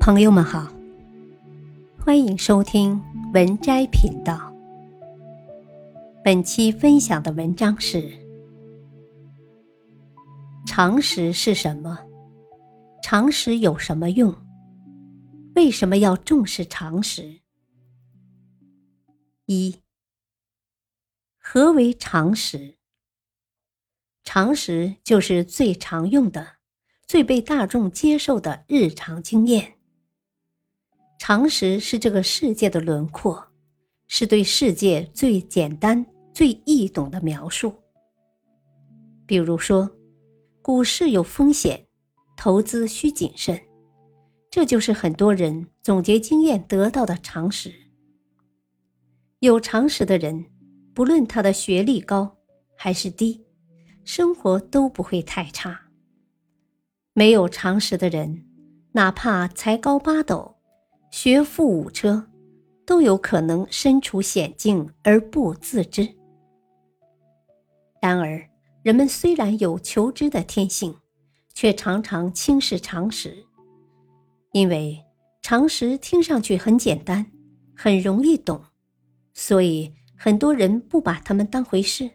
朋友们好，欢迎收听文摘频道。本期分享的文章是：常识是什么？常识有什么用？为什么要重视常识？一，何为常识？常识就是最常用的、最被大众接受的日常经验。常识是这个世界的轮廓，是对世界最简单、最易懂的描述。比如说，股市有风险，投资需谨慎，这就是很多人总结经验得到的常识。有常识的人，不论他的学历高还是低。生活都不会太差。没有常识的人，哪怕才高八斗、学富五车，都有可能身处险境而不自知。然而，人们虽然有求知的天性，却常常轻视常识，因为常识听上去很简单，很容易懂，所以很多人不把他们当回事。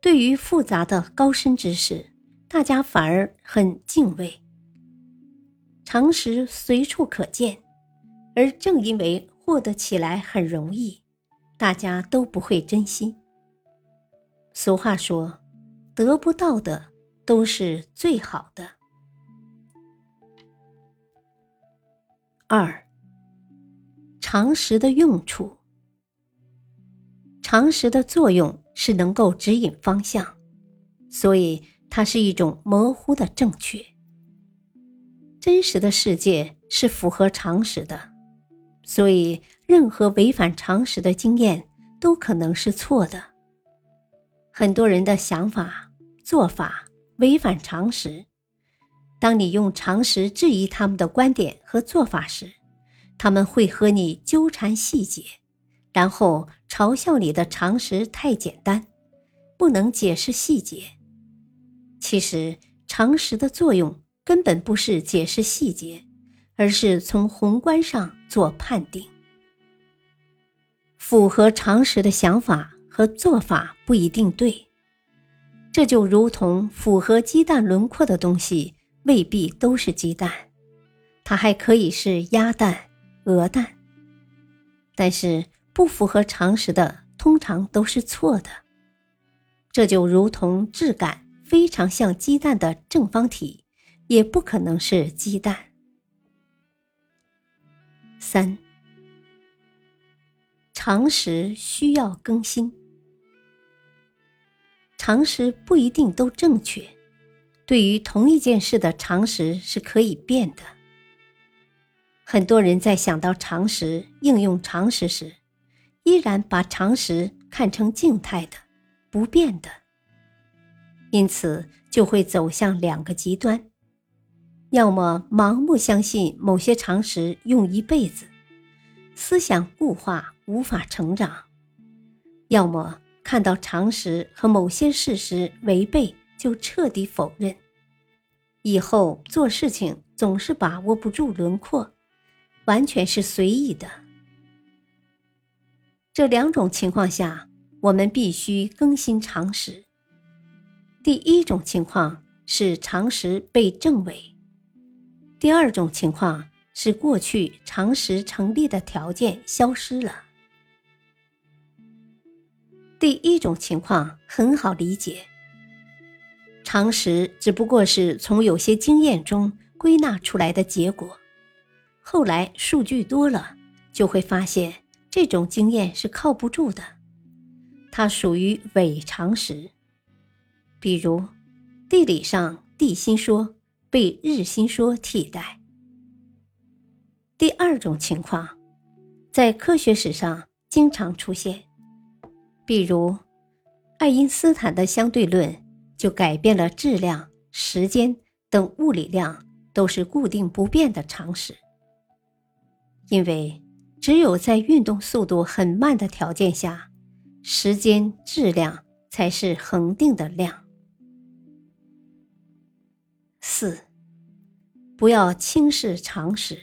对于复杂的高深知识，大家反而很敬畏。常识随处可见，而正因为获得起来很容易，大家都不会珍惜。俗话说：“得不到的都是最好的。”二，常识的用处。常识的作用是能够指引方向，所以它是一种模糊的正确。真实的世界是符合常识的，所以任何违反常识的经验都可能是错的。很多人的想法、做法违反常识，当你用常识质疑他们的观点和做法时，他们会和你纠缠细节。然后嘲笑你的常识太简单，不能解释细节。其实常识的作用根本不是解释细节，而是从宏观上做判定。符合常识的想法和做法不一定对，这就如同符合鸡蛋轮廓的东西未必都是鸡蛋，它还可以是鸭蛋、鹅蛋，但是。不符合常识的，通常都是错的。这就如同质感非常像鸡蛋的正方体，也不可能是鸡蛋。三，常识需要更新。常识不一定都正确，对于同一件事的常识是可以变的。很多人在想到常识、应用常识时，依然把常识看成静态的、不变的，因此就会走向两个极端：要么盲目相信某些常识用一辈子，思想固化无法成长；要么看到常识和某些事实违背就彻底否认，以后做事情总是把握不住轮廓，完全是随意的。这两种情况下，我们必须更新常识。第一种情况是常识被证伪；第二种情况是过去常识成立的条件消失了。第一种情况很好理解，常识只不过是从有些经验中归纳出来的结果，后来数据多了，就会发现。这种经验是靠不住的，它属于伪常识。比如，地理上地心说被日心说替代。第二种情况，在科学史上经常出现，比如，爱因斯坦的相对论就改变了质量、时间等物理量都是固定不变的常识，因为。只有在运动速度很慢的条件下，时间质量才是恒定的量。四，不要轻视常识。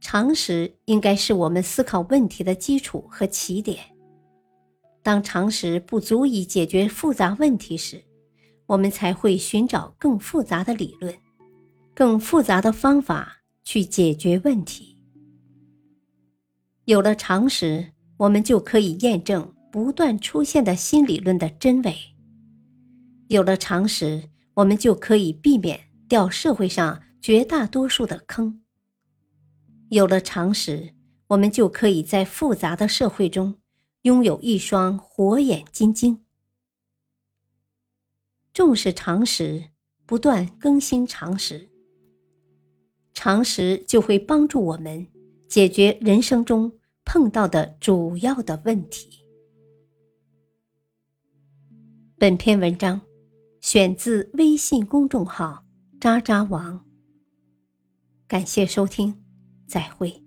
常识应该是我们思考问题的基础和起点。当常识不足以解决复杂问题时，我们才会寻找更复杂的理论、更复杂的方法去解决问题。有了常识，我们就可以验证不断出现的新理论的真伪。有了常识，我们就可以避免掉社会上绝大多数的坑。有了常识，我们就可以在复杂的社会中拥有一双火眼金睛。重视常识，不断更新常识，常识就会帮助我们解决人生中碰到的主要的问题。本篇文章。选自微信公众号“渣渣王”。感谢收听，再会。